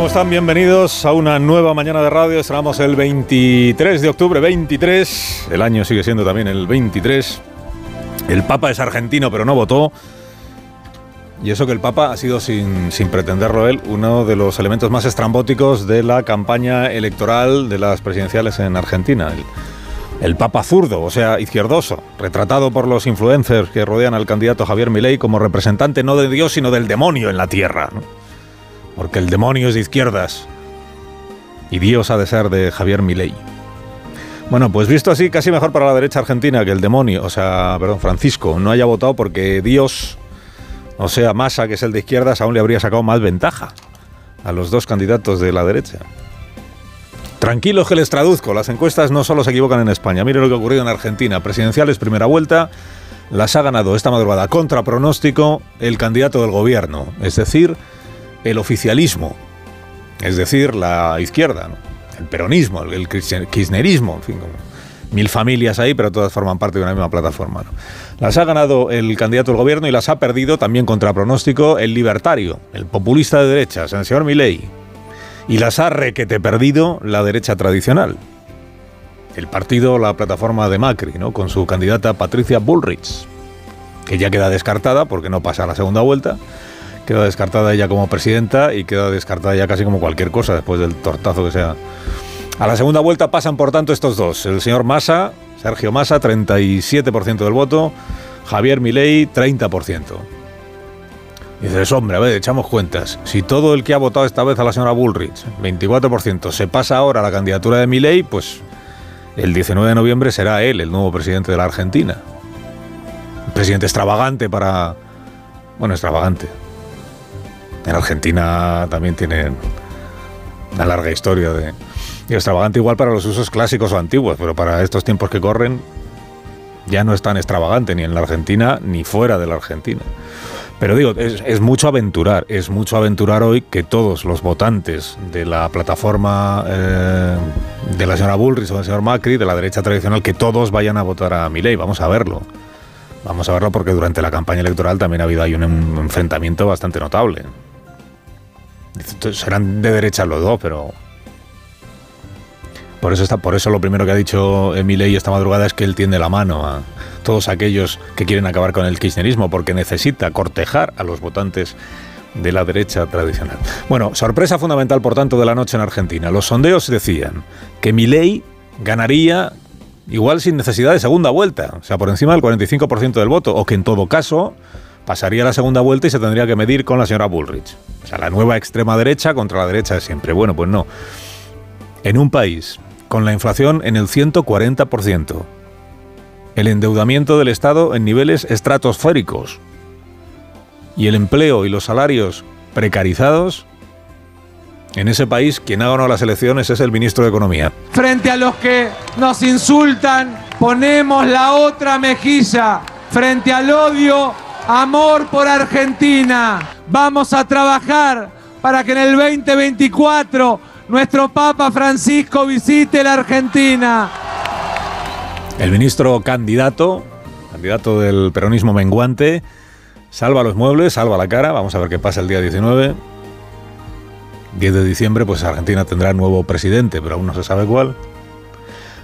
¿Cómo están? Bienvenidos a una nueva mañana de radio. Estamos el 23 de octubre, 23. El año sigue siendo también el 23. El Papa es argentino, pero no votó. Y eso que el Papa ha sido, sin, sin pretenderlo él, uno de los elementos más estrambóticos de la campaña electoral de las presidenciales en Argentina. El, Papa zurdo, o sea, izquierdoso, retratado por los influencers que rodean al candidato Javier Milei como representante no de Dios, sino del demonio en la tierra. Porque el demonio es de izquierdas y Dios ha de ser de Javier Milei. Bueno, pues visto así, casi mejor para la derecha argentina que el demonio, o sea, perdón, Francisco, no haya votado porque Dios, o sea, Massa, que es el de izquierdas, aún le habría sacado más ventaja a los dos candidatos de la derecha. Tranquilos que les traduzco, las encuestas no solo se equivocan en España. Mire lo que ha ocurrido en Argentina. Presidenciales, primera vuelta, las ha ganado esta madrugada contra pronóstico el candidato del gobierno, es decir, el oficialismo, es decir, la izquierda, el peronismo, el kirchnerismo, en fin, mil familias ahí, pero todas forman parte de una misma plataforma. Las ha ganado el candidato del gobierno y las ha perdido también contra pronóstico el libertario, el populista de derechas, el señor Milei. Y las ha requete perdido la derecha tradicional. El partido, la plataforma de Macri, ¿no? con su candidata Patricia Bullrich, que ya queda descartada porque no pasa a la segunda vuelta queda descartada ella como presidenta y queda descartada ya casi como cualquier cosa después del tortazo que sea. A la segunda vuelta pasan, por tanto, estos dos. El señor Massa, Sergio Massa, 37% del voto. Javier Milei, 30%. Y dices, hombre, a ver, echamos cuentas. Si todo el que ha votado esta vez a la señora Bullrich, 24%, se pasa ahora a la candidatura de Milei, pues el 19 de noviembre será él el nuevo presidente de la Argentina. Un presidente extravagante para... Bueno, extravagante. En Argentina también tienen una larga historia de... Y extravagante igual para los usos clásicos o antiguos, pero para estos tiempos que corren ya no es tan extravagante ni en la Argentina ni fuera de la Argentina. Pero digo, es, mucho aventurar, es mucho aventurar hoy que todos los votantes de la plataforma eh, de la señora Bullrich o del señor Macri, de la derecha tradicional, que todos vayan a votar a Milei. Vamos a verlo. Vamos a verlo porque durante la campaña electoral también ha habido ahí un enfrentamiento bastante notable. Serán de derecha los dos, pero por eso, está, por eso lo primero que ha dicho Milei esta madrugada es que él tiende la mano a todos aquellos que quieren acabar con el kirchnerismo, porque necesita cortejar a los votantes de la derecha tradicional. Bueno, sorpresa fundamental, por tanto, de la noche en Argentina. Los sondeos decían que Milei ganaría igual sin necesidad de segunda vuelta, o sea, por encima del 45% del voto, o que en todo caso pasaría la segunda vuelta y se tendría que medir con la señora Bullrich. O sea, la nueva extrema derecha contra la derecha de siempre. Bueno, pues no. En un país con la inflación en el 140%, el endeudamiento del Estado en niveles estratosféricos y el empleo y los salarios precarizados, en ese país quien ha ganado las elecciones es el ministro de Economía. Frente a los que nos insultan, ponemos la otra mejilla. Frente al odio, amor por Argentina. Vamos a trabajar para que en el 2024 nuestro Papa Francisco visite la Argentina. El ministro candidato, candidato del peronismo menguante, salva los muebles, salva la cara. Vamos a ver qué pasa el día 19. 10 de diciembre, pues Argentina tendrá nuevo presidente, pero aún no se sabe cuál.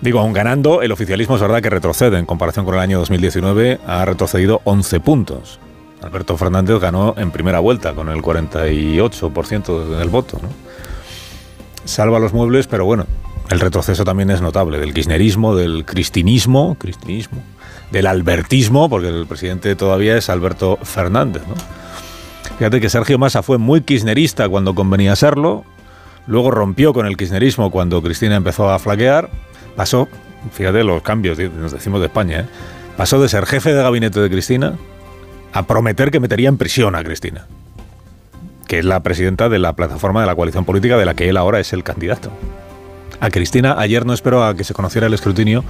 Digo, aún ganando, el oficialismo es verdad que retrocede en comparación con el año 2019, ha retrocedido 11 puntos. Alberto Fernández ganó en primera vuelta con el 48% del voto. ¿no? Salva los muebles, pero bueno, el retroceso también es notable, del kirchnerismo, del cristinismo, cristinismo, del albertismo, porque el presidente todavía es Alberto Fernández. ¿no? Fíjate que Sergio Massa fue muy kirchnerista cuando convenía serlo, luego rompió con el kirchnerismo cuando Cristina empezó a flaquear, pasó, fíjate los cambios, nos decimos de España, ¿eh? pasó de ser jefe de gabinete de Cristina a prometer que metería en prisión a Cristina, que es la presidenta de la plataforma de la coalición política de la que él ahora es el candidato. A Cristina ayer no esperó a que se conociera el escrutinio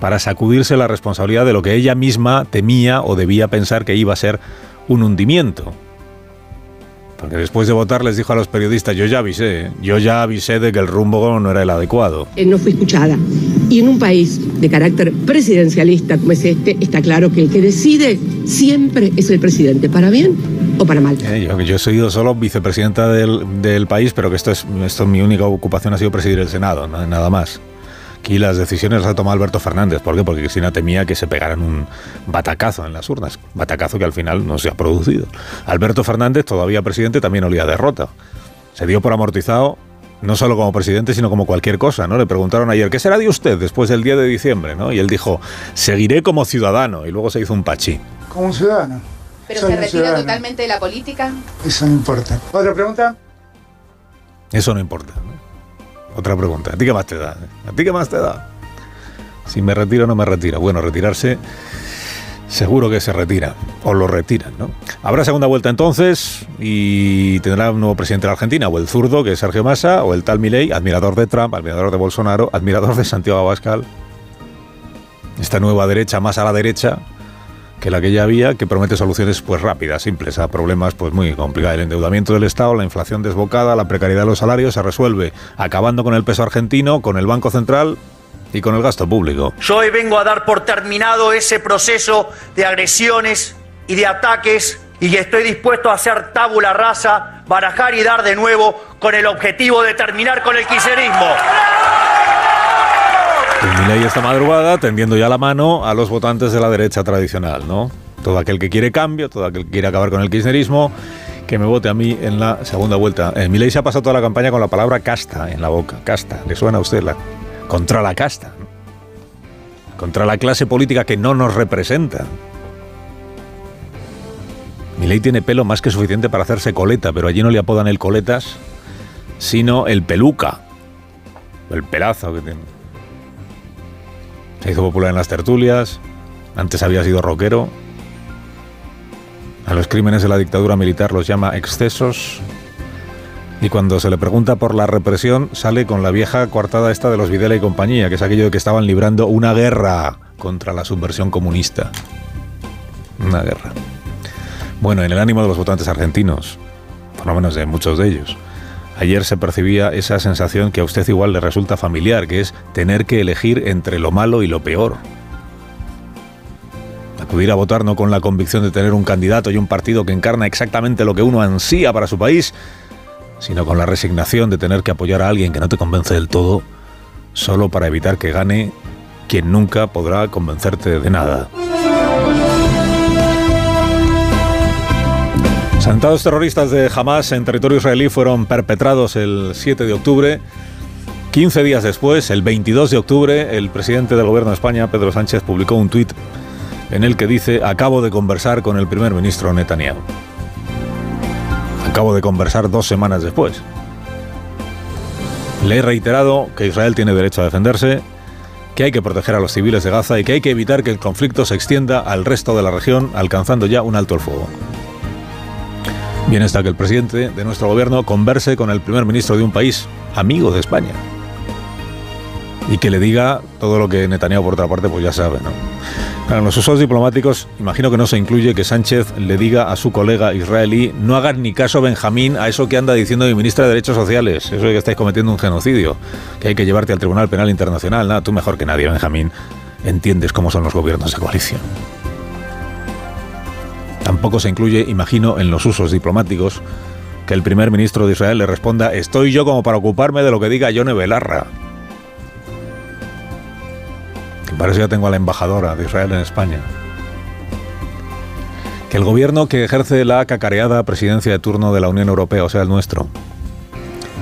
para sacudirse la responsabilidad de lo que ella misma temía o debía pensar que iba a ser un hundimiento. Porque después de votar les dijo a los periodistas, yo ya avisé, yo ya avisé de que el rumbo no era el adecuado. Eh, no fui escuchada. Y en un país de carácter presidencialista como es este, está claro que el que decide siempre es el presidente, para bien o para mal. Eh, yo, yo, he sido solo vicepresidenta del, del, país, pero que esto es, esto mi única ocupación ha sido presidir el Senado, nada más. Aquí las decisiones las ha tomado Alberto Fernández. ¿Por qué? Porque Cristina temía que se pegaran un batacazo en las urnas. Batacazo que al final no se ha producido. Alberto Fernández, todavía presidente, también olía derrota. Se dio por amortizado no solo como presidente, sino como cualquier cosa, ¿no? Le preguntaron ayer, ¿qué será de usted después del día de diciembre, ¿no? Y él dijo, seguiré como ciudadano. Y luego se hizo un pachí. Como un ciudadano. ¿Pero Soy se retira ciudadano. totalmente de la política? Eso no importa. ¿Otra pregunta? Eso no importa. ¿no? Otra pregunta. ¿A ti qué más te da? ¿A ti qué más te da? Si me retiro o no me retiro. Bueno, retirarse seguro que se retira. O lo retiran, ¿no? Habrá segunda vuelta entonces y tendrá un nuevo presidente de la Argentina, o el zurdo, que es Sergio Massa, o el tal Milei, admirador de Trump, admirador de Bolsonaro, admirador de Santiago Abascal. Esta nueva derecha, más a la derecha, que la que ya había, que promete soluciones pues rápidas, simples, a problemas pues muy complicados. El endeudamiento del Estado, la inflación desbocada, la precariedad de los salarios se resuelve acabando con el peso argentino, con el Banco Central y con el gasto público. Yo hoy vengo a dar por terminado ese proceso de agresiones y de ataques y estoy dispuesto a hacer tabula rasa, barajar y dar de nuevo con el objetivo de terminar con el kirchnerismo. Pues Milei esta madrugada tendiendo ya la mano a los votantes de la derecha tradicional, ¿no? Todo aquel que quiere cambio, todo aquel que quiere acabar con el kirchnerismo, que me vote a mí en la segunda vuelta. Eh, Milei se ha pasado toda la campaña con la palabra casta en la boca. Casta, ¿le suena a usted? La, contra la casta. Contra la clase política que no nos representa. Milei tiene pelo más que suficiente para hacerse coleta, pero allí no le apodan el coletas, sino el peluca. El pelazo que tiene. Hizo popular en las tertulias, antes había sido rockero. A los crímenes de la dictadura militar los llama excesos. Y cuando se le pregunta por la represión, sale con la vieja coartada esta de los Videla y compañía, que es aquello de que estaban librando una guerra contra la subversión comunista. Una guerra. Bueno, en el ánimo de los votantes argentinos, por lo menos de muchos de ellos, Ayer se percibía esa sensación que a usted igual le resulta familiar, que es tener que elegir entre lo malo y lo peor. Acudir a votar no con la convicción de tener un candidato y un partido que encarna exactamente lo que uno ansía para su país, sino con la resignación de tener que apoyar a alguien que no te convence del todo, solo para evitar que gane quien nunca podrá convencerte de nada. Atentados terroristas de Hamas en territorio israelí fueron perpetrados el 7 de octubre. 15 días después, el 22 de octubre, el presidente del gobierno de España, Pedro Sánchez, publicó un tuit en el que dice, acabo de conversar con el primer ministro Netanyahu. Acabo de conversar dos semanas después. Le he reiterado que Israel tiene derecho a defenderse, que hay que proteger a los civiles de Gaza y que hay que evitar que el conflicto se extienda al resto de la región, alcanzando ya un alto el fuego. Bien está que el presidente de nuestro gobierno converse con el primer ministro de un país amigo de España. Y que le diga todo lo que Netanyahu, por otra parte, pues ya sabe, ¿no? En los usos diplomáticos, imagino que no se incluye que Sánchez le diga a su colega israelí no hagas ni caso, Benjamín, a eso que anda diciendo mi ministra de Derechos Sociales, eso de que estáis cometiendo un genocidio, que hay que llevarte al Tribunal Penal Internacional. Nada, tú mejor que nadie, Benjamín, entiendes cómo son los gobiernos de coalición. Tampoco se incluye, imagino, en los usos diplomáticos que el primer ministro de Israel le responda estoy yo como para ocuparme de lo que diga Yone Belarra. Que para eso ya tengo a la embajadora de Israel en España. Que el gobierno que ejerce la cacareada presidencia de turno de la Unión Europea, o sea, el nuestro,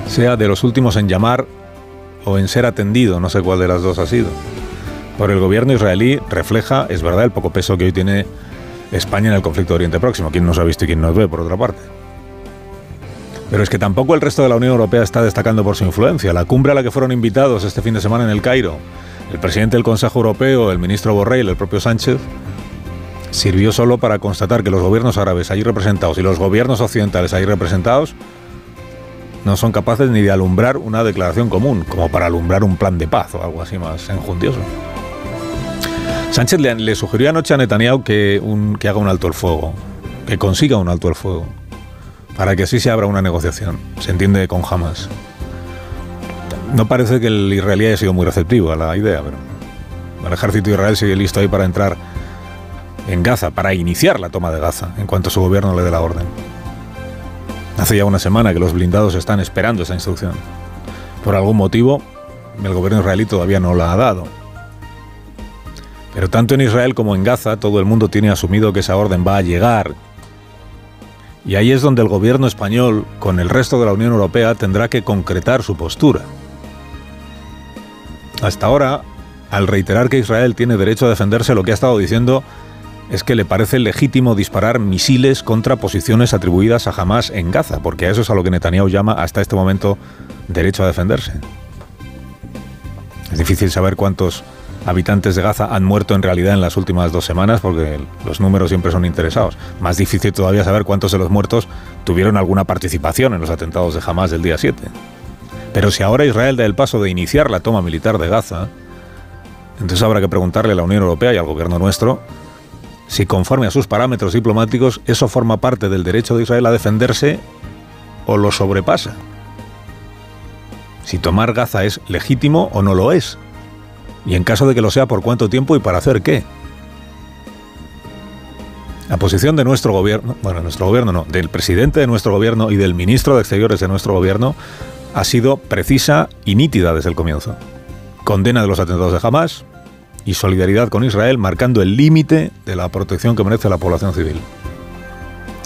sea de los últimos en llamar o en ser atendido, no sé cuál de las dos ha sido, por el gobierno israelí refleja, es verdad, el poco peso que hoy tiene España en el conflicto de Oriente Próximo. ¿Quién nos ha visto y quién nos ve, por otra parte? Pero es que tampoco el resto de la Unión Europea está destacando por su influencia. La cumbre a la que fueron invitados este fin de semana en el Cairo, el presidente del Consejo Europeo, el ministro Borrell, el propio Sánchez, sirvió solo para constatar que los gobiernos árabes allí representados y los gobiernos occidentales allí representados no son capaces ni de alumbrar una declaración común, como para alumbrar un plan de paz o algo así más enjundioso. Sánchez le, sugirió anoche a Netanyahu que, haga un alto el fuego, que consiga un alto el fuego, para que así se abra una negociación. Se entiende con Hamas. No parece que el israelí haya sido muy receptivo a la idea, pero el ejército de Israel sigue listo ahí para entrar en Gaza, para iniciar la toma de Gaza, en cuanto su gobierno le dé la orden. Hace ya una semana que los blindados están esperando esa instrucción. Por algún motivo, el gobierno israelí todavía no la ha dado. Pero tanto en Israel como en Gaza, todo el mundo tiene asumido que esa orden va a llegar. Y ahí es donde el gobierno español, con el resto de la Unión Europea, tendrá que concretar su postura. Hasta ahora, al reiterar que Israel tiene derecho a defenderse, lo que ha estado diciendo es que le parece legítimo disparar misiles contra posiciones atribuidas a Hamas en Gaza, porque a eso es a lo que Netanyahu llama hasta este momento derecho a defenderse. Es difícil saber cuántos habitantes de Gaza han muerto en realidad en las últimas dos semanas, porque los números siempre son interesados. Más difícil todavía saber cuántos de los muertos tuvieron alguna participación en los atentados de Hamas del día 7. Pero si ahora Israel da el paso de iniciar la toma militar de Gaza, entonces habrá que preguntarle a la Unión Europea y al gobierno nuestro si conforme a sus parámetros diplomáticos eso forma parte del derecho de Israel a defenderse o lo sobrepasa. Si tomar Gaza es legítimo o no lo es. Y en caso de que lo sea, ¿por cuánto tiempo y para hacer qué? La posición de nuestro gobierno, bueno, nuestro gobierno no, del presidente de nuestro gobierno y del ministro de Exteriores de nuestro gobierno ha sido precisa y nítida desde el comienzo. Condena de los atentados de Hamas, y solidaridad con Israel, marcando el límite de la protección que merece la población civil.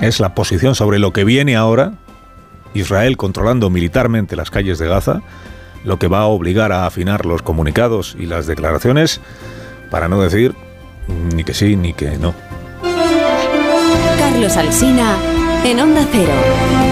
Es la posición sobre lo que viene ahora, Israel controlando militarmente las calles de Gaza, lo que va a obligar a afinar los comunicados y las declaraciones, para no decir ni que sí ni que no. Carlos Alsina, en Onda Cero.